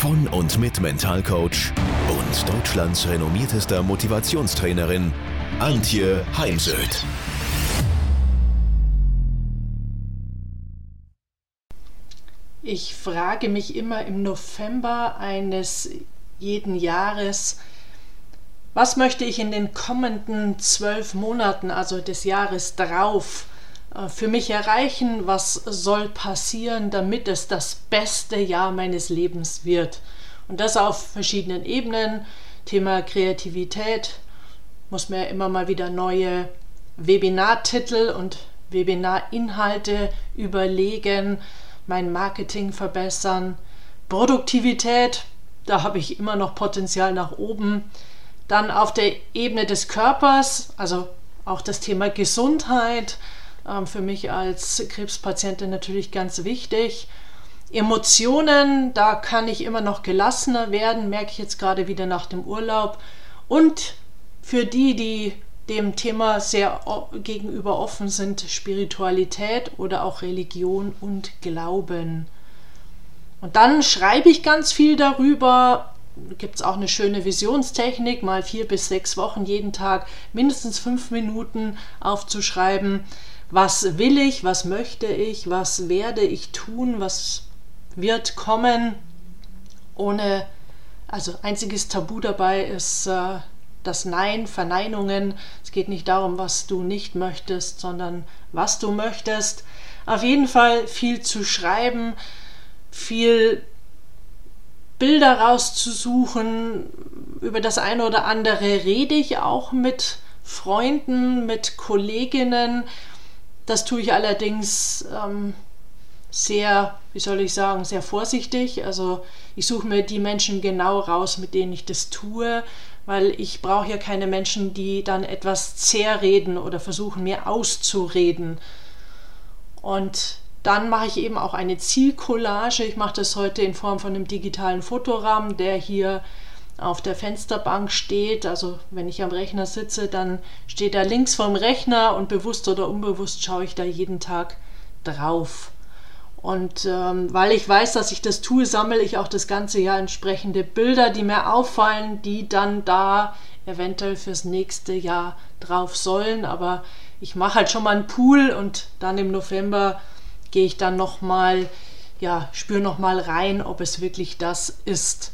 von und mit Mentalcoach und Deutschlands renommiertester Motivationstrainerin Antje Heimsöth. Ich frage mich immer im November eines jeden Jahres, was möchte ich in den kommenden zwölf Monaten, also des Jahres drauf, für mich erreichen? Was soll passieren, damit es das beste Jahr meines Lebens wird? Und das auf verschiedenen Ebenen. Thema Kreativität muss mir immer mal wieder neue Webinartitel und Webinarinhalte überlegen, mein Marketing verbessern. Produktivität, da habe ich immer noch Potenzial nach oben. Dann auf der Ebene des Körpers, also auch das Thema Gesundheit, für mich als Krebspatientin natürlich ganz wichtig. Emotionen, da kann ich immer noch gelassener werden, merke ich jetzt gerade wieder nach dem Urlaub. Und für die, die dem Thema sehr gegenüber offen sind, Spiritualität oder auch Religion und Glauben. Und dann schreibe ich ganz viel darüber. Gibt es auch eine schöne Visionstechnik, mal vier bis sechs Wochen jeden Tag mindestens fünf Minuten aufzuschreiben was will ich, was möchte ich, was werde ich tun, was wird kommen, ohne, also einziges Tabu dabei ist äh, das Nein, Verneinungen. Es geht nicht darum, was du nicht möchtest, sondern was du möchtest. Auf jeden Fall viel zu schreiben, viel Bilder rauszusuchen. Über das eine oder andere rede ich auch mit Freunden, mit Kolleginnen das tue ich allerdings ähm, sehr, wie soll ich sagen, sehr vorsichtig. Also ich suche mir die Menschen genau raus, mit denen ich das tue, weil ich brauche ja keine Menschen, die dann etwas zerreden oder versuchen mir auszureden. Und dann mache ich eben auch eine Zielcollage. Ich mache das heute in Form von einem digitalen Fotorahmen, der hier auf der Fensterbank steht. Also wenn ich am Rechner sitze, dann steht er links vom Rechner und bewusst oder unbewusst schaue ich da jeden Tag drauf. Und ähm, weil ich weiß, dass ich das tue, sammle ich auch das ganze Jahr entsprechende Bilder, die mir auffallen, die dann da eventuell fürs nächste Jahr drauf sollen. Aber ich mache halt schon mal einen Pool und dann im November gehe ich dann nochmal, ja, spüre nochmal rein, ob es wirklich das ist.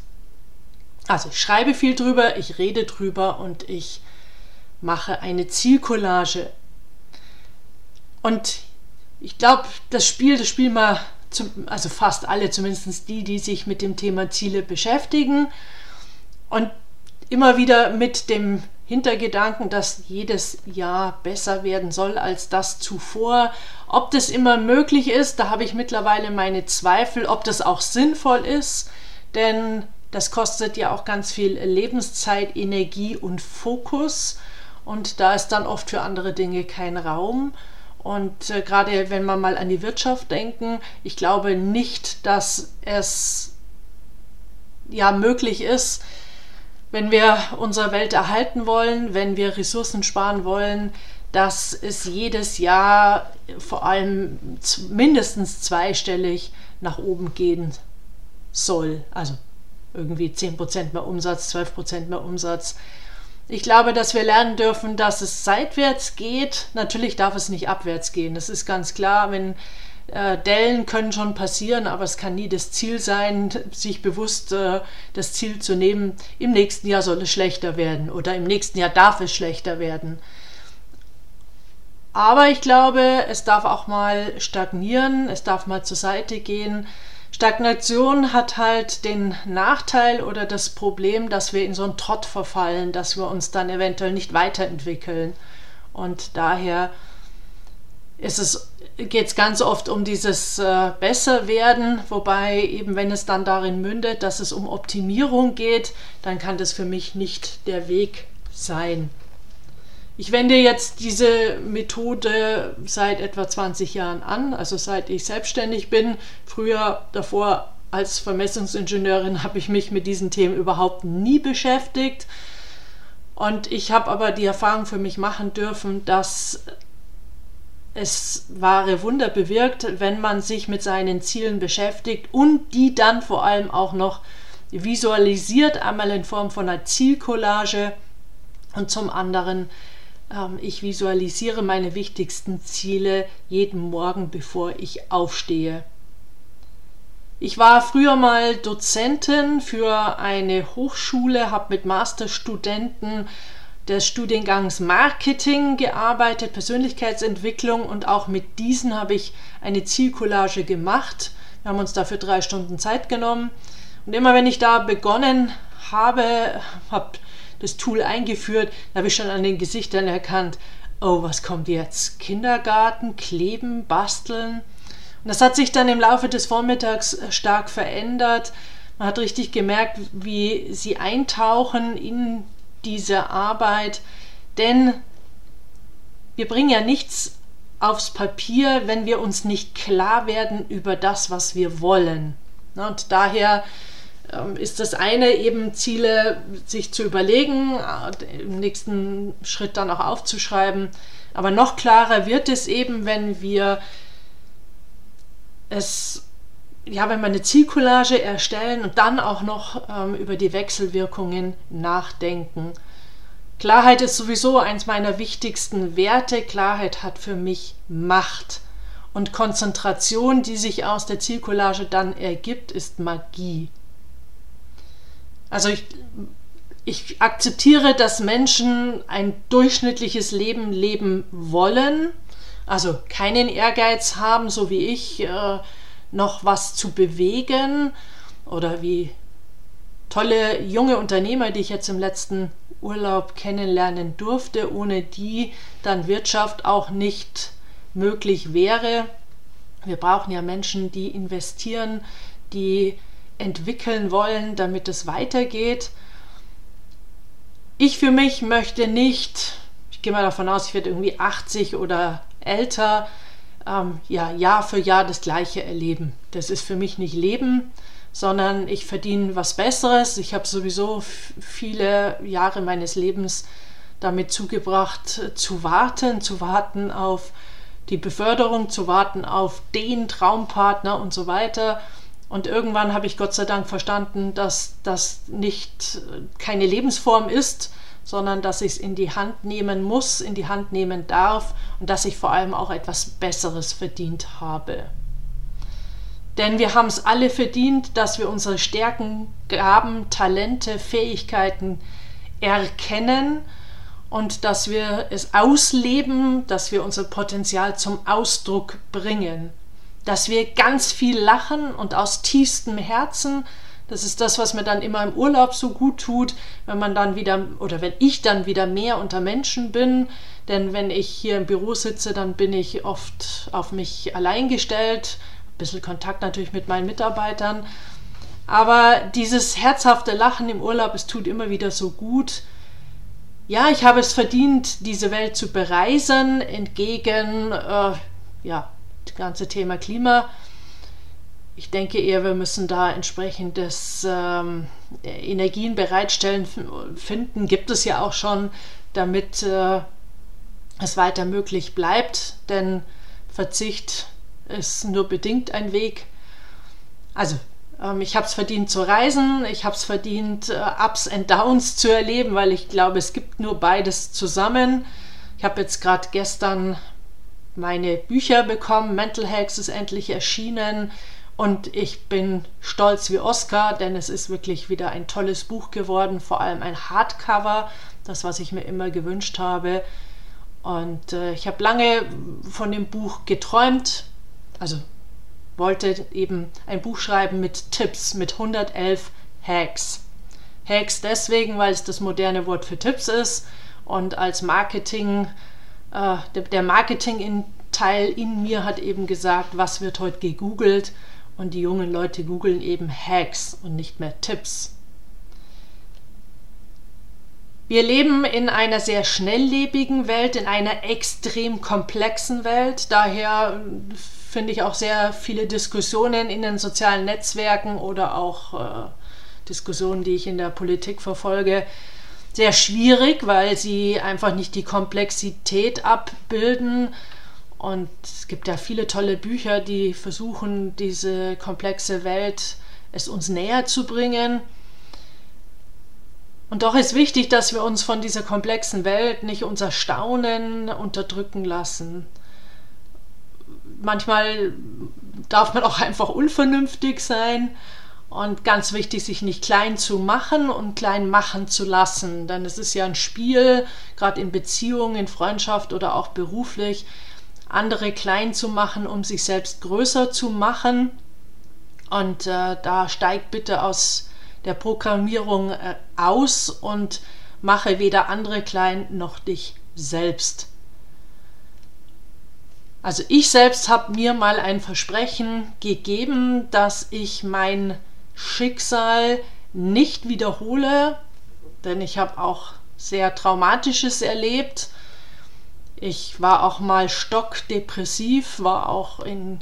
Also ich schreibe viel drüber, ich rede drüber und ich mache eine Zielcollage. Und ich glaube, das Spiel, das spielen wir, also fast alle, zumindest die, die sich mit dem Thema Ziele beschäftigen. Und immer wieder mit dem Hintergedanken, dass jedes Jahr besser werden soll als das zuvor. Ob das immer möglich ist, da habe ich mittlerweile meine Zweifel, ob das auch sinnvoll ist. Denn das kostet ja auch ganz viel Lebenszeit, Energie und Fokus. Und da ist dann oft für andere Dinge kein Raum. Und äh, gerade wenn wir mal an die Wirtschaft denken, ich glaube nicht, dass es ja möglich ist, wenn wir unsere Welt erhalten wollen, wenn wir Ressourcen sparen wollen, dass es jedes Jahr vor allem mindestens zweistellig nach oben gehen soll. Also irgendwie 10% mehr Umsatz, 12% mehr Umsatz. Ich glaube, dass wir lernen dürfen, dass es seitwärts geht. Natürlich darf es nicht abwärts gehen. Das ist ganz klar. Wenn äh, Dellen können schon passieren, aber es kann nie das Ziel sein, sich bewusst äh, das Ziel zu nehmen. Im nächsten Jahr soll es schlechter werden oder im nächsten Jahr darf es schlechter werden. Aber ich glaube, es darf auch mal stagnieren, es darf mal zur Seite gehen. Stagnation hat halt den Nachteil oder das Problem, dass wir in so einen Trott verfallen, dass wir uns dann eventuell nicht weiterentwickeln. Und daher ist es, geht es ganz oft um dieses äh, Besserwerden, wobei eben wenn es dann darin mündet, dass es um Optimierung geht, dann kann das für mich nicht der Weg sein. Ich wende jetzt diese Methode seit etwa 20 Jahren an, also seit ich selbstständig bin. Früher davor als Vermessungsingenieurin habe ich mich mit diesen Themen überhaupt nie beschäftigt. Und ich habe aber die Erfahrung für mich machen dürfen, dass es wahre Wunder bewirkt, wenn man sich mit seinen Zielen beschäftigt und die dann vor allem auch noch visualisiert, einmal in Form von einer Zielcollage und zum anderen ich visualisiere meine wichtigsten Ziele jeden Morgen, bevor ich aufstehe. Ich war früher mal Dozentin für eine Hochschule, habe mit Masterstudenten des Studiengangs Marketing gearbeitet, Persönlichkeitsentwicklung und auch mit diesen habe ich eine Zielcollage gemacht. Wir haben uns dafür drei Stunden Zeit genommen. Und immer wenn ich da begonnen habe, habe das Tool eingeführt, da habe ich schon an den Gesichtern erkannt, oh, was kommt jetzt? Kindergarten, kleben, basteln. Und das hat sich dann im Laufe des Vormittags äh, stark verändert. Man hat richtig gemerkt, wie sie eintauchen in diese Arbeit. Denn wir bringen ja nichts aufs Papier, wenn wir uns nicht klar werden über das, was wir wollen. Und daher ist das eine eben Ziele sich zu überlegen, äh, im nächsten Schritt dann auch aufzuschreiben. Aber noch klarer wird es eben, wenn wir es, ja, wenn wir eine Zielcollage erstellen und dann auch noch ähm, über die Wechselwirkungen nachdenken. Klarheit ist sowieso eins meiner wichtigsten Werte. Klarheit hat für mich Macht. Und Konzentration, die sich aus der Zielcollage dann ergibt, ist Magie. Also ich, ich akzeptiere, dass Menschen ein durchschnittliches Leben leben wollen also keinen Ehrgeiz haben, so wie ich, äh, noch was zu bewegen oder wie tolle junge Unternehmer, die ich jetzt im letzten Urlaub kennenlernen durfte, ohne die dann Wirtschaft auch nicht möglich wäre. Wir brauchen ja Menschen, die investieren, die entwickeln wollen, damit es weitergeht. Ich für mich möchte nicht, ich gehe mal davon aus, ich werde irgendwie 80 oder älter, ähm, ja, Jahr für Jahr das Gleiche erleben. Das ist für mich nicht Leben, sondern ich verdiene was Besseres. Ich habe sowieso viele Jahre meines Lebens damit zugebracht, zu warten, zu warten auf die Beförderung, zu warten auf den Traumpartner und so weiter. Und irgendwann habe ich Gott sei Dank verstanden, dass das nicht keine Lebensform ist, sondern dass ich es in die Hand nehmen muss, in die Hand nehmen darf und dass ich vor allem auch etwas Besseres verdient habe. Denn wir haben es alle verdient, dass wir unsere Stärken, Gaben, Talente, Fähigkeiten erkennen und dass wir es ausleben, dass wir unser Potenzial zum Ausdruck bringen, dass wir ganz viel lachen und aus tiefstem Herzen das ist das, was mir dann immer im Urlaub so gut tut, wenn man dann wieder oder wenn ich dann wieder mehr unter Menschen bin. Denn wenn ich hier im Büro sitze, dann bin ich oft auf mich allein gestellt. Ein bisschen Kontakt natürlich mit meinen Mitarbeitern. Aber dieses herzhafte Lachen im Urlaub, es tut immer wieder so gut. Ja, ich habe es verdient, diese Welt zu bereisen, entgegen, äh, ja, das ganze Thema Klima ich denke eher, wir müssen da entsprechendes ähm, Energien bereitstellen, finden. Gibt es ja auch schon, damit äh, es weiter möglich bleibt, denn Verzicht ist nur bedingt ein Weg. Also, ähm, ich habe es verdient zu reisen, ich habe es verdient, äh, Ups and Downs zu erleben, weil ich glaube, es gibt nur beides zusammen. Ich habe jetzt gerade gestern meine Bücher bekommen. Mental Hacks ist endlich erschienen. Und ich bin stolz wie Oscar, denn es ist wirklich wieder ein tolles Buch geworden, vor allem ein Hardcover, das, was ich mir immer gewünscht habe. Und äh, ich habe lange von dem Buch geträumt, also wollte eben ein Buch schreiben mit Tipps, mit 111 Hacks. Hacks deswegen, weil es das moderne Wort für Tipps ist und als Marketing, äh, der Marketing-Teil in mir hat eben gesagt, was wird heute gegoogelt und die jungen Leute googeln eben Hacks und nicht mehr Tipps. Wir leben in einer sehr schnelllebigen Welt, in einer extrem komplexen Welt. Daher finde ich auch sehr viele Diskussionen in den sozialen Netzwerken oder auch äh, Diskussionen, die ich in der Politik verfolge, sehr schwierig, weil sie einfach nicht die Komplexität abbilden. Und es gibt ja viele tolle Bücher, die versuchen, diese komplexe Welt es uns näher zu bringen. Und doch ist wichtig, dass wir uns von dieser komplexen Welt nicht unser Staunen unterdrücken lassen. Manchmal darf man auch einfach unvernünftig sein und ganz wichtig, sich nicht klein zu machen und klein machen zu lassen. Denn es ist ja ein Spiel, gerade in Beziehungen, in Freundschaft oder auch beruflich, andere klein zu machen, um sich selbst größer zu machen. Und äh, da steigt bitte aus der Programmierung äh, aus und mache weder andere klein noch dich selbst. Also ich selbst habe mir mal ein Versprechen gegeben, dass ich mein Schicksal nicht wiederhole, denn ich habe auch sehr Traumatisches erlebt. Ich war auch mal stockdepressiv, war auch in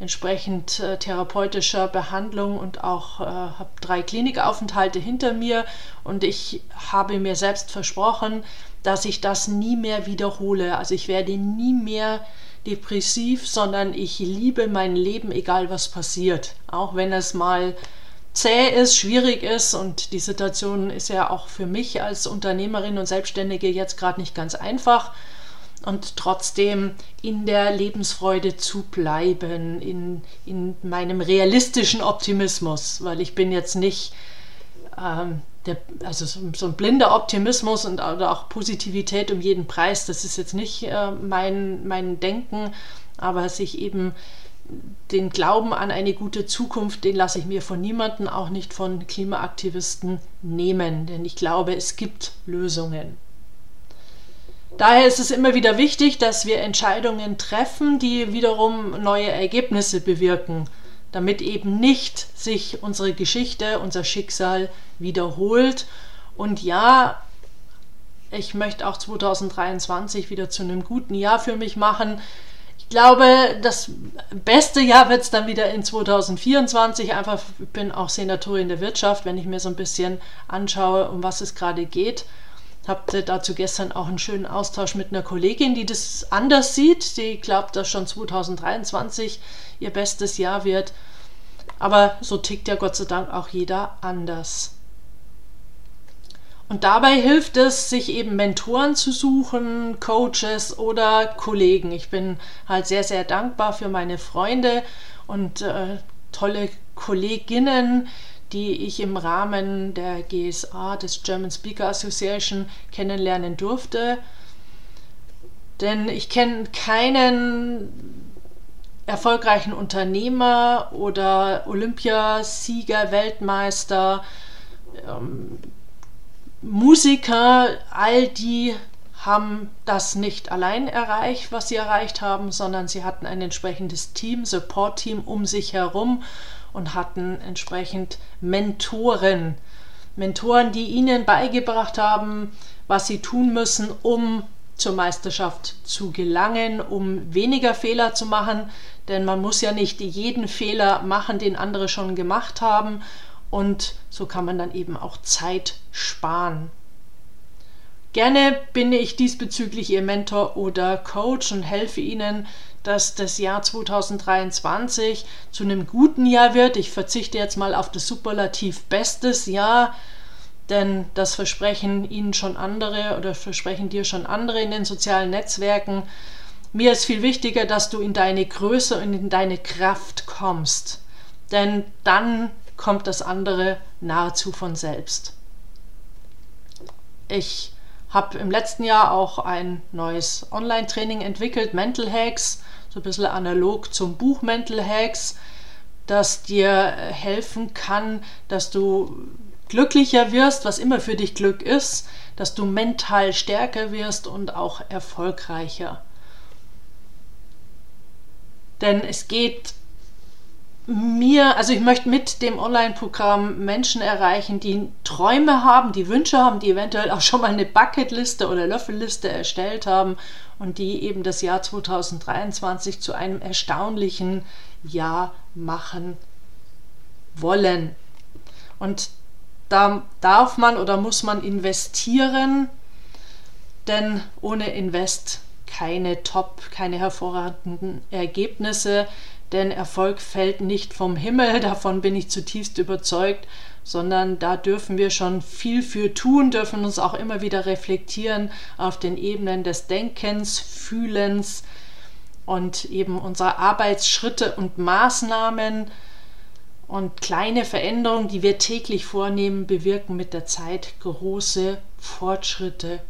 entsprechend äh, therapeutischer Behandlung und auch äh, habe drei Klinikaufenthalte hinter mir und ich habe mir selbst versprochen, dass ich das nie mehr wiederhole. Also ich werde nie mehr depressiv, sondern ich liebe mein Leben, egal was passiert. Auch wenn es mal zäh ist, schwierig ist und die Situation ist ja auch für mich als Unternehmerin und Selbstständige jetzt gerade nicht ganz einfach und trotzdem in der Lebensfreude zu bleiben, in, in meinem realistischen Optimismus, weil ich bin jetzt nicht ähm, der, also so ein blinder Optimismus und auch Positivität um jeden Preis, das ist jetzt nicht äh, mein, mein Denken, aber sich eben den Glauben an eine gute Zukunft, den lasse ich mir von niemandem, auch nicht von Klimaaktivisten nehmen, denn ich glaube, es gibt Lösungen. Daher ist es immer wieder wichtig, dass wir Entscheidungen treffen, die wiederum neue Ergebnisse bewirken, damit eben nicht sich unsere Geschichte, unser Schicksal wiederholt. Und ja, ich möchte auch 2023 wieder zu einem guten Jahr für mich machen. Ich glaube, das beste Jahr wird es dann wieder in 2024. Einfach, ich bin auch Senatorin der Wirtschaft, wenn ich mir so ein bisschen anschaue, um was es gerade geht habe dazu gestern auch einen schönen Austausch mit einer Kollegin, die das anders sieht. Die glaubt, dass schon 2023 ihr bestes Jahr wird. Aber so tickt ja Gott sei Dank auch jeder anders. Und dabei hilft es, sich eben Mentoren zu suchen, Coaches oder Kollegen. Ich bin halt sehr, sehr dankbar für meine Freunde und äh, tolle Kolleginnen, die ich im Rahmen der GSA, des German Speaker Association, kennenlernen durfte. Denn ich kenne keinen erfolgreichen Unternehmer oder Olympiasieger, Weltmeister, ähm, Musiker, all die haben das nicht allein erreicht, was sie erreicht haben, sondern sie hatten ein entsprechendes Team, Support-Team um sich herum und hatten entsprechend Mentoren. Mentoren, die ihnen beigebracht haben, was sie tun müssen, um zur Meisterschaft zu gelangen, um weniger Fehler zu machen, denn man muss ja nicht jeden Fehler machen, den andere schon gemacht haben und so kann man dann eben auch Zeit sparen. Gerne bin ich diesbezüglich Ihr Mentor oder Coach und helfe Ihnen, dass das Jahr 2023 zu einem guten Jahr wird. Ich verzichte jetzt mal auf das Superlativ bestes Jahr, denn das versprechen Ihnen schon andere oder versprechen dir schon andere in den sozialen Netzwerken. Mir ist viel wichtiger, dass du in deine Größe und in deine Kraft kommst, denn dann kommt das andere nahezu von selbst. Ich habe im letzten Jahr auch ein neues Online-Training entwickelt, Mental Hacks, so ein bisschen analog zum Buch Mental Hacks, das dir helfen kann, dass du glücklicher wirst, was immer für dich Glück ist, dass du mental stärker wirst und auch erfolgreicher. Denn es geht mir, also ich möchte mit dem Online-Programm Menschen erreichen, die Träume haben, die Wünsche haben, die eventuell auch schon mal eine Bucketliste oder Löffelliste erstellt haben und die eben das Jahr 2023 zu einem erstaunlichen Jahr machen wollen. Und da darf man oder muss man investieren, denn ohne Invest keine Top, keine hervorragenden Ergebnisse denn Erfolg fällt nicht vom Himmel, davon bin ich zutiefst überzeugt, sondern da dürfen wir schon viel für tun, dürfen uns auch immer wieder reflektieren auf den Ebenen des Denkens, Fühlens und eben unserer Arbeitsschritte und Maßnahmen und kleine Veränderungen, die wir täglich vornehmen, bewirken mit der Zeit große Fortschritte.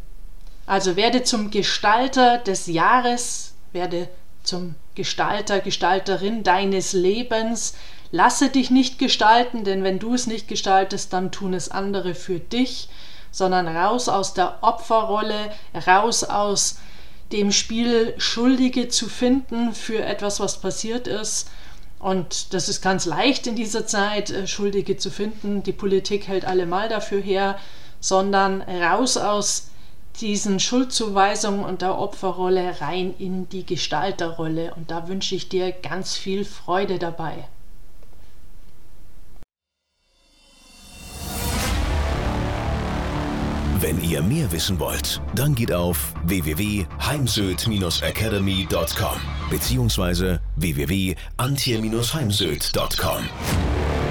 Also werde zum Gestalter des Jahres, werde zum Gestalter, Gestalterin deines Lebens. Lasse dich nicht gestalten, denn wenn du es nicht gestaltest, dann tun es andere für dich, sondern raus aus der Opferrolle, raus aus dem Spiel Schuldige zu finden für etwas, was passiert ist. Und das ist ganz leicht in dieser Zeit, äh, Schuldige zu finden. Die Politik hält allemal dafür her, sondern raus aus diesen Schuldzuweisungen und der Opferrolle rein in die Gestalterrolle. Und da wünsche ich dir ganz viel Freude dabei. Wenn ihr mehr wissen wollt, dann geht auf www.heimsöd-academy.com bzw. www.antje-heimsöd.com.